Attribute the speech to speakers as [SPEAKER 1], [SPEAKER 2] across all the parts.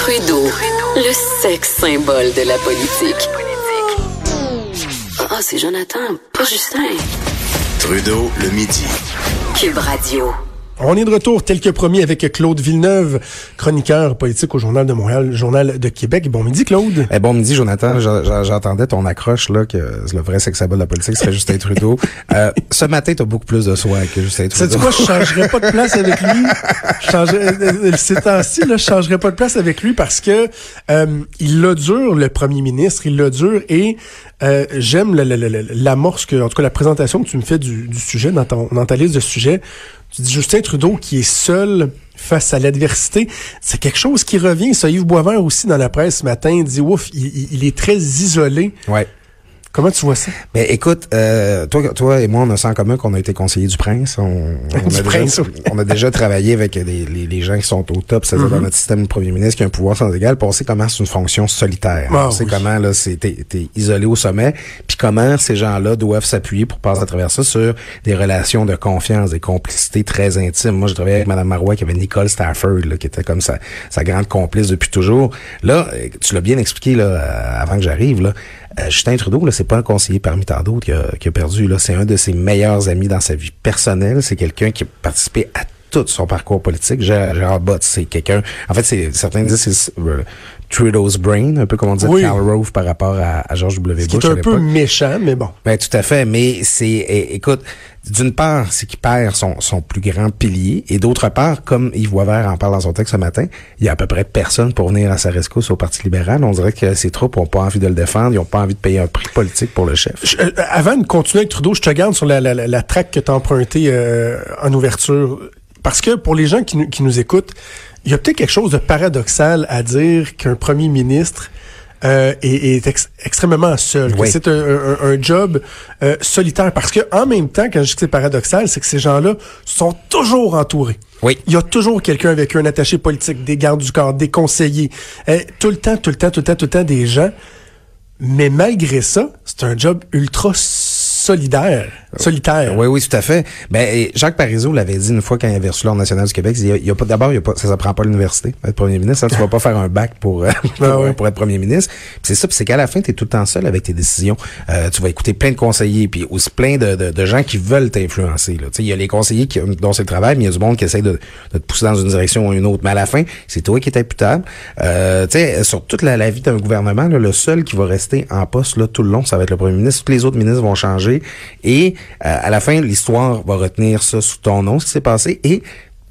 [SPEAKER 1] Trudeau, le sexe symbole de la politique. Ah, c'est Jonathan, pas Justin.
[SPEAKER 2] Trudeau, le midi.
[SPEAKER 1] Cube Radio.
[SPEAKER 3] On est de retour, tel que promis, avec Claude Villeneuve, chroniqueur politique au Journal de Montréal, Journal de Québec. Bon midi, Claude.
[SPEAKER 4] Eh, bon midi, Jonathan. J'entendais ton accroche, là, que le vrai sex symbole de la politique serait Justin Trudeau. Euh, ce matin, t'as beaucoup plus de soin que Justin Trudeau.
[SPEAKER 3] C'est quoi, je changerais pas de place avec lui? Je changerais, euh, ces temps-ci, là, je changerais pas de place avec lui parce que, euh, il l'a dur, le premier ministre, il l'a dur et, euh, j'aime l'amorce que, en tout cas, la présentation que tu me fais du, du sujet dans, ton, dans ta liste de sujets. Tu dis Justin Trudeau qui est seul face à l'adversité. C'est quelque chose qui revient. Ça, Yves Boisvert aussi dans la presse ce matin dit ouf, il, il est très isolé.
[SPEAKER 4] Ouais.
[SPEAKER 3] Comment tu vois ça?
[SPEAKER 4] Ben écoute, euh, toi, toi et moi, on a ça en commun qu'on a été conseillers du prince. On, on,
[SPEAKER 3] du
[SPEAKER 4] a,
[SPEAKER 3] prince,
[SPEAKER 4] déjà, on a déjà travaillé avec les, les, les, gens qui sont au top, c'est-à-dire
[SPEAKER 3] Mm-hmm.
[SPEAKER 4] dans notre système de premier ministre qui a un pouvoir sans égal. Puis on sait comment c'est une fonction solitaire.
[SPEAKER 3] Ah,
[SPEAKER 4] on sait
[SPEAKER 3] oui.
[SPEAKER 4] comment là, c'est t'es, isolé au sommet. Puis comment ces gens-là doivent s'appuyer pour passer à travers ça sur des relations de confiance, des complicités très intimes. Moi, je travaillais avec Mme Marois qui avait Nicole Stafford, là, qui était comme sa, sa grande complice depuis toujours. Là, tu l'as bien expliqué là, euh, avant que j'arrive. Là, Justin Trudeau, là, c'est pas un conseiller parmi tant d'autres qui a, qui a perdu. C'est un de ses meilleurs amis dans sa vie personnelle. C'est quelqu'un qui a participé à tout son parcours politique. Gérard, Bott, c'est quelqu'un. En fait, c'est certains disent c'est euh, Trudeau's brain, un peu comme on dit
[SPEAKER 3] Oui.
[SPEAKER 4] Karl Rove par rapport à, à George W. Bush
[SPEAKER 3] est
[SPEAKER 4] à
[SPEAKER 3] un peu méchant, mais bon.
[SPEAKER 4] Ben, tout à fait, mais c'est, écoute, d'une part, c'est qu'il perd son, son plus grand pilier, et d'autre part, comme Yves Boisvert en parle dans son texte ce matin, il y a à peu près personne pour venir à sa rescousse au Parti libéral. On dirait que ses troupes ont pas envie de le défendre, ils ont pas envie de payer un prix politique pour le chef.
[SPEAKER 3] Je- euh, avant de continuer avec Trudeau, je te garde sur la, la, la, la traque que tu as empruntée euh, en ouverture. Parce que pour les gens qui, qui nous écoutent, il y a peut-être quelque chose de paradoxal à dire qu'un premier ministre euh, est, est ex- extrêmement seul.
[SPEAKER 4] Oui.
[SPEAKER 3] C'est un, un- un job euh, solitaire. Parce que en même temps, quand je dis que c'est paradoxal, c'est que ces gens-là sont toujours entourés.
[SPEAKER 4] Oui.
[SPEAKER 3] Il y a toujours quelqu'un avec eux, un attaché politique, des gardes du corps, des conseillers. Euh, tout le temps, tout le temps, tout le temps, tout le temps des gens. Mais malgré ça, c'est un job ultra solidaire, solitaire.
[SPEAKER 4] Oui, oui, tout à fait. Ben, Jacques Parizeau l'avait dit une fois quand il avait reçu l'Ordre national du Québec, il y a pas, d'abord, il y a pas, ça s'apprend pas à l'université, être premier ministre. hein, tu vas pas faire un bac pour, euh, pour,
[SPEAKER 3] Ah ouais.
[SPEAKER 4] pour être premier ministre. C'est ça, puis c'est qu'à la fin, tu es tout le temps seul avec tes décisions. Euh, tu vas écouter plein de conseillers, puis aussi plein de, de, de gens qui veulent t'influencer. là. Tu sais, Il y a les conseillers qui, dont c'est le travail, mais il y a du monde qui essaie de, de te pousser dans une direction ou une autre. Mais à la fin, c'est toi qui es imputable. Euh, tu sais, sur toute la, la vie d'un gouvernement, là, le seul qui va rester en poste là, tout le long, ça va être le premier ministre. Tous les autres ministres vont changer. Et à la fin, l'histoire va retenir ça sous ton nom, ce qui s'est passé. Et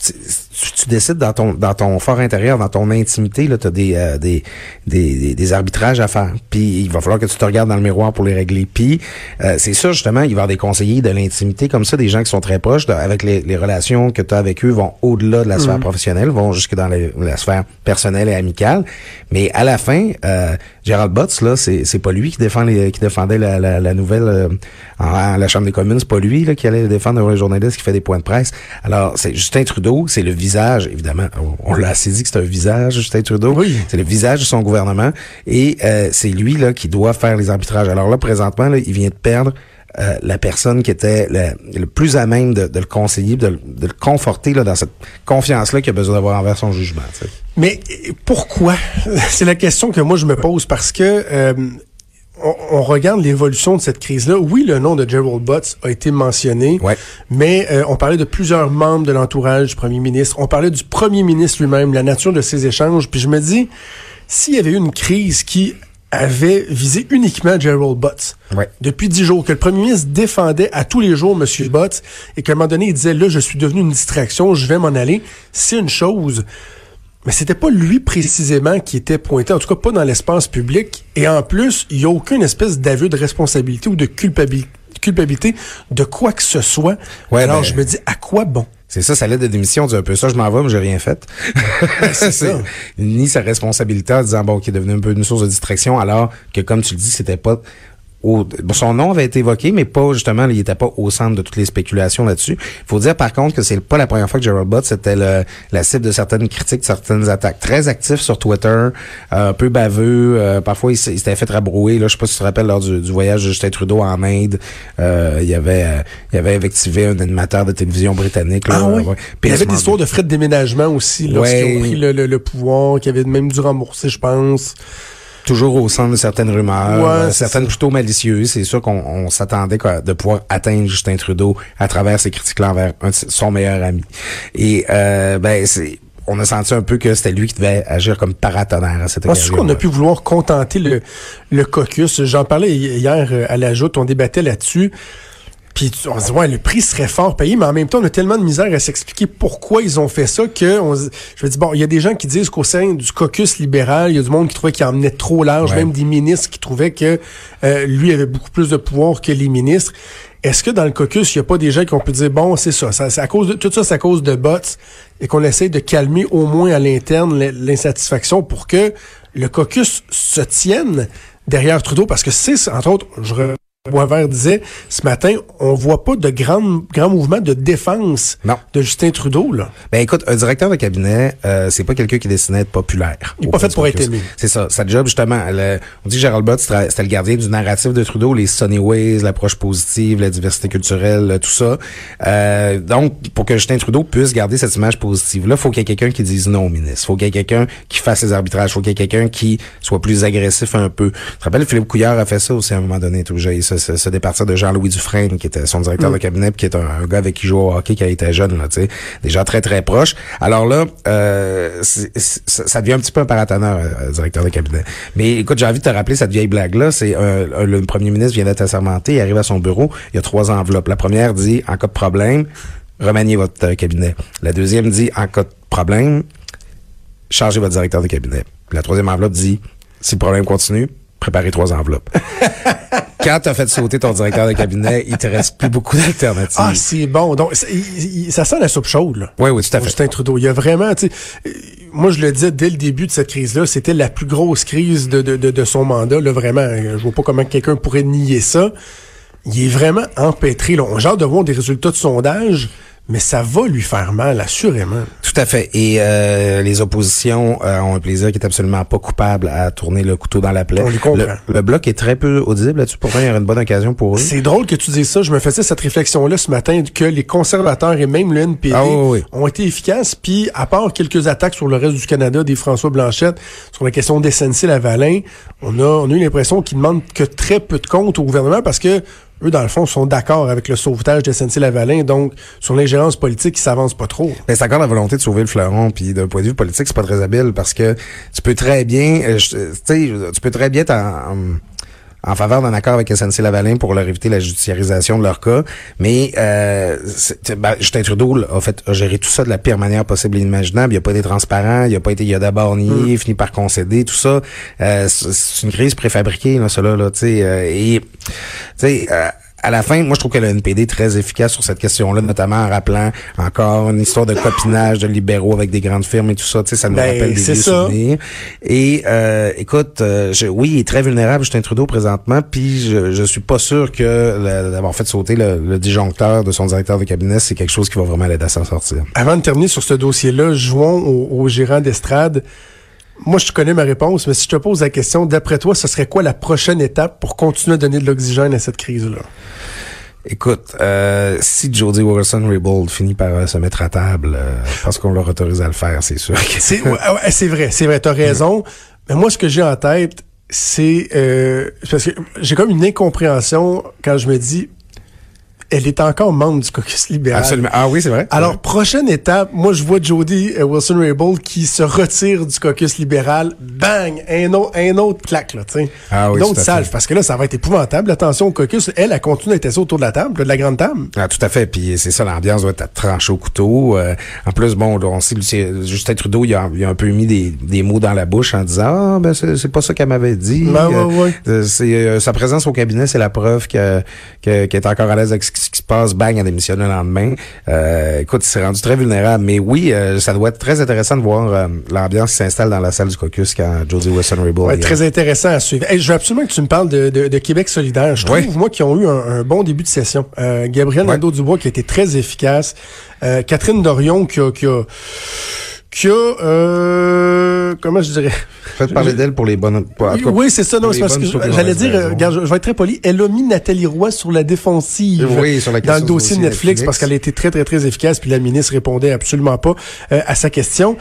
[SPEAKER 4] tu, décides dans ton dans ton fort intérieur, dans ton intimité, là, tu as des, euh, des, des, des, arbitrages à faire. Puis il va falloir que tu te regardes dans le miroir pour les régler. Puis euh, c'est ça, justement, il va y avoir des conseillers de l'intimité comme ça, des gens qui sont très proches, de- avec les, les relations que tu as avec eux vont au-delà de la sphère professionnelle, vont jusque dans les- la sphère personnelle et amicale. Mais à la fin, euh, Gérald Butts, là, c'est c'est pas lui qui défend les, qui défendait la, la, la nouvelle euh, en, la Chambre des communes, c'est pas lui là, qui allait défendre un journaliste qui fait des points de presse. Alors, c'est Justin Trudeau, c'est le visage, évidemment, on, on l'a assez dit que c'est un visage, Justin Trudeau.
[SPEAKER 3] Oui.
[SPEAKER 4] C'est le visage de son gouvernement. Et euh, c'est lui là qui doit faire les arbitrages. Alors là, présentement, là, il vient de perdre euh, la personne qui était le, le plus à même de, de le conseiller, de, le- de le conforter là, dans cette confiance-là qu'il a besoin d'avoir envers son jugement.
[SPEAKER 3] Mais euh, pourquoi? C'est la question que moi je me pose parce que euh, on, on regarde l'évolution de cette crise-là. Oui, le nom de Gerald Butts a été mentionné,
[SPEAKER 4] Ouais.
[SPEAKER 3] mais euh, on parlait de plusieurs membres de l'entourage du premier ministre. On parlait du premier ministre lui-même, la nature de ces échanges. Puis je me dis, s'il y avait eu une crise qui avait visé uniquement Gerald Butts
[SPEAKER 4] Ouais.
[SPEAKER 3] depuis dix jours, que le premier ministre défendait à tous les jours M. Butts et qu'à un moment donné, il disait, là, je suis devenu une distraction, je vais m'en aller, c'est une chose. Mais c'était pas lui précisément qui était pointé, en tout cas pas dans l'espace public. Et en plus, il y a aucune espèce d'aveu de responsabilité ou de culpabilité, culpabilité de quoi que ce soit.
[SPEAKER 4] Ouais,
[SPEAKER 3] Alors
[SPEAKER 4] ben-
[SPEAKER 3] je me dis, à quoi bon?
[SPEAKER 4] C'est ça, sa lettre de démission dit un peu ça, je m'en vais, mais j'ai rien fait.
[SPEAKER 3] c'est ça.
[SPEAKER 4] Ni sa responsabilité en disant, bon, qui est devenu un peu une source de distraction, alors que, comme tu le dis, c'était pas au, son nom avait été évoqué, mais pas justement, il n'était pas au centre de toutes les spéculations là-dessus. Il faut dire par contre que c'est pas la première fois que Gerald Butts était le, la cible de certaines critiques, de certaines attaques. Très actif sur Twitter, euh, un peu baveux. Euh, parfois, il s'était fait rabrouer. Là, je sais pas si tu te rappelles lors du, du voyage de Justin Trudeau en Inde, euh, il avait, euh, il avait effectivé un animateur de télévision britannique. Là,
[SPEAKER 3] Ah oui?
[SPEAKER 4] ouais.
[SPEAKER 3] il y avait histoires de frais de déménagement aussi, lorsqu'ils
[SPEAKER 4] Ouais.
[SPEAKER 3] ont pris le, le, le pouvoir, qui avaient même dû rembourser, je pense.
[SPEAKER 4] Toujours au centre de certaines rumeurs,
[SPEAKER 3] Ouais,
[SPEAKER 4] euh, certaines plutôt malicieuses. C'est sûr qu'on on s'attendait de pouvoir atteindre Justin Trudeau à travers ces critiques-là envers un ses- son meilleur ami. Et euh, ben c'est on a senti un peu que c'était lui qui devait agir comme paratonnerre à cette occasion.
[SPEAKER 3] sûr qu'on a pu vouloir contenter le, le caucus? J'en parlais hi- hier euh, à la joute, on débattait là-dessus. Puis on se dit, ouais, le prix serait fort payé, mais en même temps, on a tellement de misère à s'expliquer pourquoi ils ont fait ça que on, je me dis, bon, il y a des gens qui disent qu'au sein du caucus libéral, il y a du monde qui trouvait qu'il emmenait trop large,
[SPEAKER 4] Ouais.
[SPEAKER 3] même des ministres qui trouvaient que euh, lui avait beaucoup plus de pouvoir que les ministres. Est-ce que dans le caucus, il n'y a pas des gens qui ont pu dire, bon, c'est ça, ça c'est à cause de, tout ça, c'est à cause de bots, et qu'on essaye de calmer au moins à l'interne l'insatisfaction pour que le caucus se tienne derrière Trudeau, parce que c'est, entre autres, je re- Boisvert disait ce matin, on voit pas de grand, grand mouvement de défense
[SPEAKER 4] Non.
[SPEAKER 3] de Justin Trudeau. Là.
[SPEAKER 4] Ben écoute, un directeur de cabinet, euh, c'est pas quelqu'un qui est destiné à être populaire.
[SPEAKER 3] Il est
[SPEAKER 4] Au
[SPEAKER 3] pas fait pour être aimé.
[SPEAKER 4] C'est ça. Sa job, justement, le- on dit que Gérald Bott, c'était le gardien du narratif de Trudeau, les sunny ways, l'approche positive, la diversité culturelle, tout ça. Euh, donc, pour que Justin Trudeau puisse garder cette image positive-là, faut qu'il y ait quelqu'un qui dise non au ministre. faut qu'il y ait quelqu'un qui fasse les arbitrages. faut qu'il y ait quelqu'un qui soit plus agressif un peu. Tu te rappelles, Philippe Couillard a fait ça aussi à un moment donné, tout j'ai se, se, départir de Jean-Louis Dufresne, qui était son directeur de cabinet, puis qui est un, un gars avec qui il joue au hockey quand il était jeune, là, tu sais. Des gens très, très proches. Alors là, euh, ça ça devient un petit peu un paratonnerre, euh, directeur de cabinet. Mais écoute, j'ai envie de te rappeler cette vieille blague-là. C'est le premier ministre vient d'être assermenté, il arrive à son bureau, il y a trois enveloppes. La première dit, en cas de problème, remaniez votre euh, cabinet. La deuxième dit, en cas de problème, changez votre directeur de cabinet. La troisième enveloppe dit, si le problème continue, préparez trois enveloppes. Quand tu as fait sauter ton directeur de cabinet, il te reste plus beaucoup d'alternatives.
[SPEAKER 3] Ah, c'est bon. Donc, il- ça sent la soupe chaude. Là.
[SPEAKER 4] oui, oui, tout à fait.
[SPEAKER 3] Justin Trudeau. Il y a vraiment, tu sais, moi je le disais dès le début de cette crise-là, c'était la plus grosse crise de, de, de, de son mandat. Là, vraiment, je vois pas comment quelqu'un pourrait nier ça. Il est vraiment empêtré. Là. On hâte de voir des résultats de sondage, mais ça va lui faire mal, assurément.
[SPEAKER 4] Tout à fait. Et euh, les oppositions euh, ont un plaisir qui est absolument pas coupable à tourner le couteau dans la plaie.
[SPEAKER 3] On les comprend.
[SPEAKER 4] Le, le bloc est très peu audible là-dessus. Pourtant, il y aura une bonne occasion pour eux.
[SPEAKER 3] C'est drôle que tu dises ça. Je me faisais cette réflexion-là ce matin que les conservateurs et même le NPD
[SPEAKER 4] Ah oui, oui.
[SPEAKER 3] ont été efficaces. Puis, à part quelques attaques sur le reste du Canada des François Blanchette sur la question d'SNC-Lavalin, on a, on a eu l'impression qu'ils demandent que très peu de comptes au gouvernement parce que eux, dans le fond, sont d'accord avec le sauvetage de SNC-Lavalin. Donc, sur l'ingérence politique, ils s'avancent pas trop.
[SPEAKER 4] Ben, c'est encore la volonté de sauver le fleuron, puis d'un point de vue politique, c'est pas très habile parce que tu peux très bien, euh, tu sais, tu peux très bien être en, faveur d'un accord avec SNC Lavalin pour leur éviter la judiciarisation de leur cas, mais euh, ben, Justin Trudeau là, a fait a géré tout ça de la pire manière possible et inimaginable. Il a pas été transparent, il a pas été, il a d'abord nié, fini par concéder, tout ça. Euh, c'est c'est une crise préfabriquée là, cela là, tu sais, euh, et tu sais. À la fin, moi, je trouve que le NPD est très efficace sur cette question-là, notamment en rappelant encore une histoire de copinage de libéraux avec des grandes firmes et tout ça. Tu sais, ça nous
[SPEAKER 3] Ben,
[SPEAKER 4] rappelle des
[SPEAKER 3] c'est
[SPEAKER 4] vieux
[SPEAKER 3] ça.
[SPEAKER 4] souvenirs. Et euh, écoute, euh, je- oui, il est très vulnérable, Justin Trudeau, présentement, puis je, je suis pas sûr que d'avoir fait sauter le, le disjoncteur de son directeur de cabinet, c'est quelque chose qui va vraiment l'aider à s'en sortir.
[SPEAKER 3] Avant de terminer sur ce dossier-là, jouons au, au gérant d'estrade. Moi, je connais ma réponse, mais si je te pose la question, d'après toi, ce serait quoi la prochaine étape pour continuer à donner de l'oxygène à cette crise-là?
[SPEAKER 4] Écoute, euh, si Jody Wilson-Raybould finit par euh, se mettre à table, euh, parce qu'on leur autorise à le faire, c'est sûr. que-
[SPEAKER 3] C'est ouais, ouais, c'est vrai, c'est vrai, t'as raison. Mais moi, ce que j'ai en tête, c'est euh, parce que j'ai comme une incompréhension quand je me dis, elle est encore membre du caucus libéral.
[SPEAKER 4] Absolument. Ah oui, c'est vrai.
[SPEAKER 3] Alors, prochaine étape, moi, je vois Jody euh, Wilson-Raybould qui se retire du caucus libéral. Bang! Un autre, un autre claque, là, tu sais.
[SPEAKER 4] Ah oui,
[SPEAKER 3] Une autre
[SPEAKER 4] tout à
[SPEAKER 3] salve, parce que là, ça va être épouvantable. Attention au caucus. Elle, elle continue d'être assise autour de la table, de la grande table.
[SPEAKER 4] Ah, tout à fait. Puis c'est ça, l'ambiance doit être tranchée au couteau. Euh, en plus, bon, on sait, Justin Trudeau, il a, il a un peu mis des, des mots dans la bouche en disant Ah, ben c'est pas ça qu'elle m'avait dit.
[SPEAKER 3] Ben, ouais,
[SPEAKER 4] Euh,
[SPEAKER 3] ouais.
[SPEAKER 4] euh, euh, sa présence au cabinet, c'est la preuve que, que- qu'elle est encore à l'aise avec ce qui ce qui se passe, bang, elle démissionne le lendemain. Euh, écoute, il s'est rendu très vulnérable. Mais oui, euh, ça doit être très intéressant de voir euh, l'ambiance qui s'installe dans la salle du caucus quand Josie Wilson-Raybould
[SPEAKER 3] Ouais, très intéressant à suivre. Hey, je veux absolument que tu me parles de, de, de Québec solidaire. Je trouve,
[SPEAKER 4] Oui.
[SPEAKER 3] moi, qu'ils ont eu un, un bon début de session. Euh, Gabriel
[SPEAKER 4] Ouais.
[SPEAKER 3] Nadeau-Dubois qui a été très efficace. Euh, Catherine Dorion qui a... Qui a qui a, euh, comment je dirais?
[SPEAKER 4] Faites parler d'elle pour les bonnes... pour-
[SPEAKER 3] oui, c'est ça. Non, c'est parce que j'allais dire, euh, regarde, je, je vais être très poli. Elle a mis Nathalie Roy sur la défensive
[SPEAKER 4] Oui, sur la
[SPEAKER 3] dans le dossier Netflix,
[SPEAKER 4] Netflix.
[SPEAKER 3] parce qu'elle a été très, très, très efficace. Puis la ministre répondait absolument pas euh, à sa question.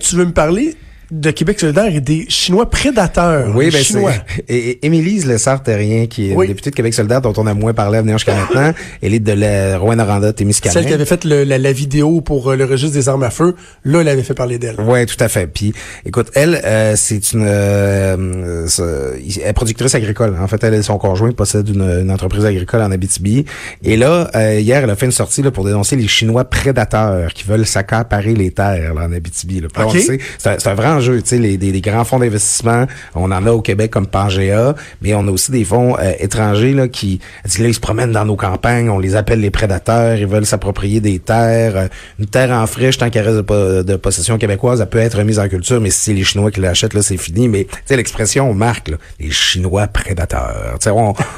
[SPEAKER 3] Tu veux me parler de Québec solidaire et des Chinois prédateurs.
[SPEAKER 4] Oui, ben
[SPEAKER 3] Chinois.
[SPEAKER 4] c'est et, et Émilise Lessard-Terrien, qui est
[SPEAKER 3] Oui.
[SPEAKER 4] députée de Québec solidaire, dont on a moins parlé à venir jusqu'à maintenant. Elle est de la Rouen-Noranda, Témiscamingue.
[SPEAKER 3] Celle qui avait fait le- la, la vidéo pour euh, le registre des armes à feu, là, elle avait fait parler d'elle.
[SPEAKER 4] Ouais, tout à fait. Puis, écoute, elle, euh, c'est une, euh, euh, elle est productrice agricole. En fait, elle et son conjoint possèdent une, une entreprise agricole en Abitibi. Et là, euh, hier, elle a fait une sortie là, pour dénoncer les Chinois prédateurs qui veulent s'accaparer les terres là, en Abitibi. Là. Le c'est un, un vrai enjeu. Tu les, des, grands fonds d'investissement, on en a au Québec comme Pangea, mais on a aussi des fonds euh, étrangers là qui, là, ils se promènent dans nos campagnes, on les appelle les prédateurs, ils veulent s'approprier des terres. Euh, Une terre en friche, tant qu'elle reste de, po- de possession québécoise, elle peut être remise en culture, mais si c'est les Chinois qui l'achètent, c'est fini. Mais tu sais, l'expression marque, là, les Chinois prédateurs. Tu sais,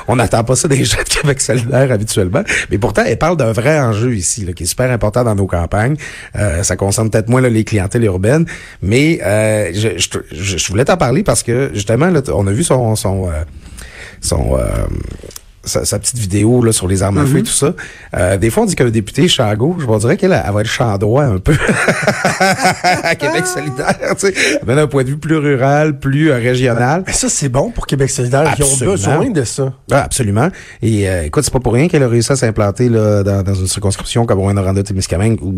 [SPEAKER 4] on n'attend pas ça des gens de Québec solidaire habituellement, mais pourtant, elle parle d'un vrai enjeu ici, qui est super important dans nos campagnes. Euh, ça concerne peut-être moins les clientèles urbaines, mais je, je, je- je voulais t'en parler parce que justement, là, on a vu son son euh, son euh, sa, sa petite vidéo là, sur les armes à feu et tout ça. Euh, des fois, on dit qu'un député champ gauche, je me dirais qu'elle elle va être champ droit un peu à Québec solidaire, tu sais, d'un point de vue plus rural, plus euh, régional.
[SPEAKER 3] Mais ça, c'est bon pour Québec solidaire. Ils ont
[SPEAKER 4] Absolument.
[SPEAKER 3] besoin de ça.
[SPEAKER 4] Ah, absolument. Et euh, écoute, c'est pas pour rien qu'elle a réussi à s'implanter dans, dans une circonscription comme Rouen-Noranda Témiscamingue où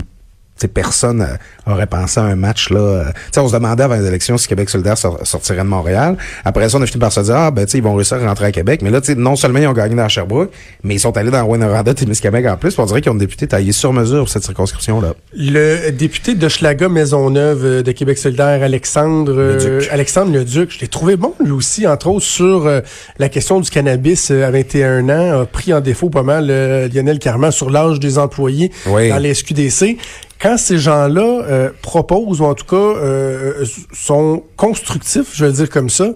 [SPEAKER 4] tu sais, personne euh, aurait pensé à un match là. euh, on se demandait avant les élections si Québec solidaire sor- sortirait de Montréal. Après ça, on a fini par se dire ah ben tu ils vont réussir à rentrer à Québec. Mais là, tu non seulement ils ont gagné dans Sherbrooke, mais ils sont allés dans Rouen-Noranda Témiscamingue en plus. On dirait qu'ils ont des députés taillés sur mesure pour cette circonscription là.
[SPEAKER 3] Le député de Schlaga Maisonneuve euh, de Québec solidaire, Alexandre euh,
[SPEAKER 4] Leduc.
[SPEAKER 3] Alexandre Leduc, je l'ai trouvé bon lui aussi, entre autres sur euh, la question du cannabis à 21 ans, a pris en défaut pas mal Lionel Carman sur l'âge des employés
[SPEAKER 4] Oui.
[SPEAKER 3] dans les SQDC. Quand ces gens-là euh, proposent, ou en tout cas euh, sont constructifs, je vais le dire comme ça,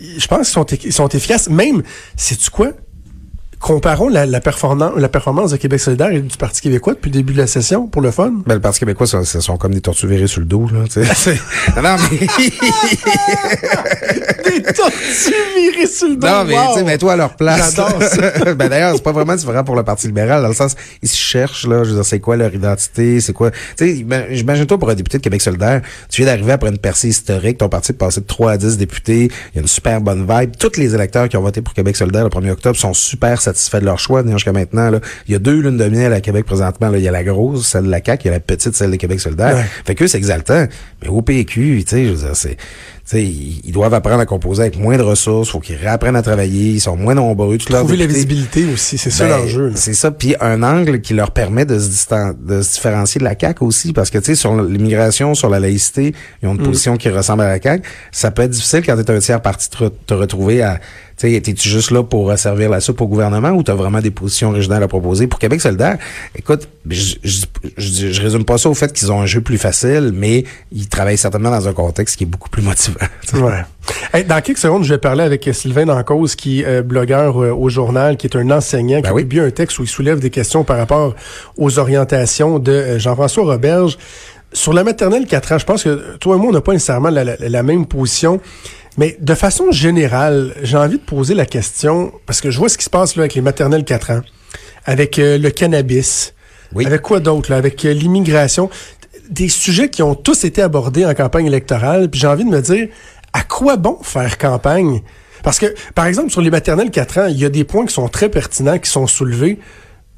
[SPEAKER 3] je pense qu'ils sont, ils sont efficaces. Même, sais-tu quoi? Comparons la, la, performance, la performance de Québec solidaire et du Parti québécois depuis le début de la session, pour le fun.
[SPEAKER 4] Ben, le Parti québécois, ça, ça sont comme des tortues virées sur le dos, là, non, mais...
[SPEAKER 3] Virées sur le dos.
[SPEAKER 4] Non, mais
[SPEAKER 3] wow.
[SPEAKER 4] tu sais, mets-toi à leur place.
[SPEAKER 3] J'adore ça.
[SPEAKER 4] ben d'ailleurs, c'est pas vraiment différent pour le Parti libéral, dans le sens, ils se cherchent, là, je veux dire, c'est quoi leur identité, c'est quoi... Tu sais, ima- j'imagine-toi pour un député de Québec solidaire, tu viens d'arriver après une percée historique, ton parti est passé de 3 à 10 députés, il y a une super bonne vibe. Tous les électeurs qui ont voté pour Québec solidaire le 1er octobre sont super satisfaits de leur choix, venir jusqu'à maintenant, là. Il y a deux lunes de miel à Québec présentement, là. Il y a la grosse, celle de la CAQ, il y a la petite, celle de Québec solidaire.
[SPEAKER 3] Ouais.
[SPEAKER 4] Fait que c'est exaltant. Mais au PQ, tu sais, je veux dire, c'est... Tu sais, ils ils doivent apprendre à composer avec moins de ressources, faut qu'ils réapprennent à travailler, ils sont moins nombreux. Leurs
[SPEAKER 3] Trouver la visibilité aussi, c'est ça
[SPEAKER 4] ben,
[SPEAKER 3] l'enjeu.
[SPEAKER 4] C'est ça, puis un angle qui leur permet de se, de se différencier de la CAQ aussi, parce que tu sais, sur l'immigration, sur la laïcité, ils ont une position qui ressemble à la CAQ. Ça peut être difficile quand t'es un tiers parti de te, te retrouver à, tu sais, t'es-tu juste là pour euh, servir la soupe au gouvernement ou t'as vraiment des positions originales à proposer? Pour Québec solidaire, écoute, je, je, je, je résume pas ça au fait qu'ils ont un jeu plus facile, mais ils travaillent certainement dans un contexte qui est beaucoup plus motivant. tu.
[SPEAKER 3] Ouais. Hey, dans quelques secondes, je vais parler avec Sylvain Dancause, qui est euh, blogueur euh, au journal, qui est un enseignant, qui
[SPEAKER 4] Ben
[SPEAKER 3] a
[SPEAKER 4] oui.
[SPEAKER 3] publié un texte où il soulève des questions par rapport aux orientations de euh, Jean-François Roberge. Sur la maternelle 4 ans, je pense que toi et moi, on n'a pas nécessairement la, la- la même position. Mais de façon générale, j'ai envie de poser la question, parce que je vois ce qui se passe là, avec les maternelles 4 ans, avec euh, le cannabis,
[SPEAKER 4] Oui.
[SPEAKER 3] avec quoi d'autre, là, avec euh, l'immigration, des sujets qui ont tous été abordés en campagne électorale, puis j'ai envie de me dire, à quoi bon faire campagne? Parce que, par exemple, sur les maternelles 4 ans, il y a des points qui sont très pertinents, qui sont soulevés,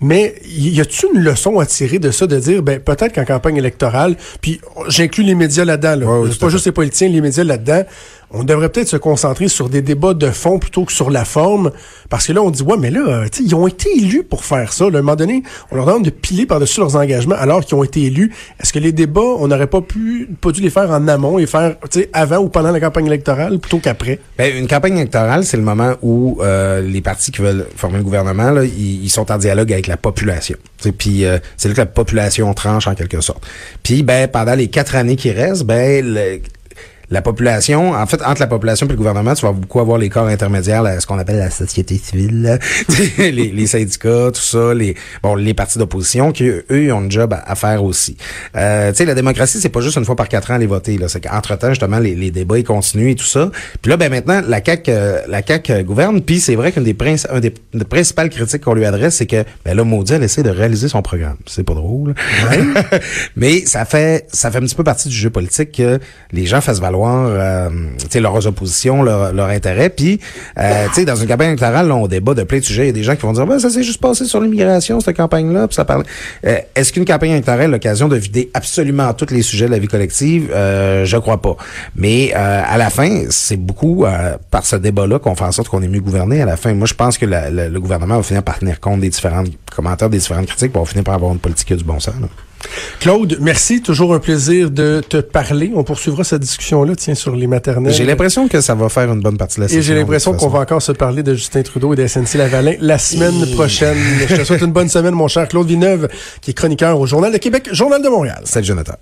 [SPEAKER 3] mais y a-t-il une leçon à tirer de ça, de dire, ben peut-être qu'en campagne électorale, puis j'inclus les médias là-dedans, là,
[SPEAKER 4] Ouais, oui,
[SPEAKER 3] pas juste les politiciens, les médias là-dedans, on devrait peut-être se concentrer sur des débats de fond plutôt que sur la forme, parce que là, on dit, ouais, mais là, euh, ils ont été élus pour faire ça. À un moment donné, on leur demande de piler par-dessus leurs engagements alors qu'ils ont été élus. Est-ce que les débats, on n'aurait pas pu, pas dû les faire en amont et faire, avant ou pendant la campagne électorale plutôt qu'après?
[SPEAKER 4] Ben, une campagne électorale, c'est le moment où euh, les partis qui veulent former le gouvernement, là, ils, sont en dialogue avec la la population. Puis euh, c'est là que la population tranche en quelque sorte. Puis ben pendant les quatre années qui restent, ben le, la population, en fait, entre la population et le gouvernement, tu vas beaucoup avoir les corps intermédiaires, ce qu'on appelle la société civile, les, les, syndicats, tout ça, les bon, les partis d'opposition, qui eux, ils ont un job à, faire aussi. Euh, tu sais, la démocratie, c'est pas juste une fois par quatre ans aller voter. Là, c'est qu'entre temps, justement, les, les, débats ils continuent et tout ça. Puis là, ben maintenant, la CAC, euh, la CAC euh, gouverne. Puis c'est vrai qu'une des, un des, principales critiques qu'on lui adresse, c'est que ben là, maudit, elle essaie de réaliser son programme. C'est pas drôle, mais ça fait ça fait un petit peu partie du jeu politique que les gens fassent valoir euh, leurs oppositions, leur, leur intérêt. Puis, euh, dans une campagne électorale, là, on débat de plein de sujets. Il y a des gens qui vont dire, ben, ça s'est juste passé sur l'immigration, cette campagne-là. Puis ça parle. Euh, est-ce qu'une campagne électorale a l'occasion de vider absolument tous les sujets de la vie collective? Euh, je crois pas. Mais euh, à la fin, c'est beaucoup par ce débat-là qu'on fait en sorte qu'on est mieux gouverné. À la fin, moi, je pense que le gouvernement va finir par tenir compte des différents commentaires, des différentes critiques, pour finir par avoir une politique du bon sens. Là.
[SPEAKER 3] Claude, merci. Toujours un plaisir de te parler. On poursuivra cette discussion-là, tiens, sur les maternelles.
[SPEAKER 4] J'ai l'impression que ça va faire une bonne partie de la session.
[SPEAKER 3] Et j'ai l'impression qu'on va encore se parler de Justin Trudeau et de Lavalin la semaine prochaine. Je te souhaite une bonne semaine, mon cher Claude Villeneuve, qui est chroniqueur au Journal de Québec, Journal de Montréal.
[SPEAKER 4] Salut, Jonathan.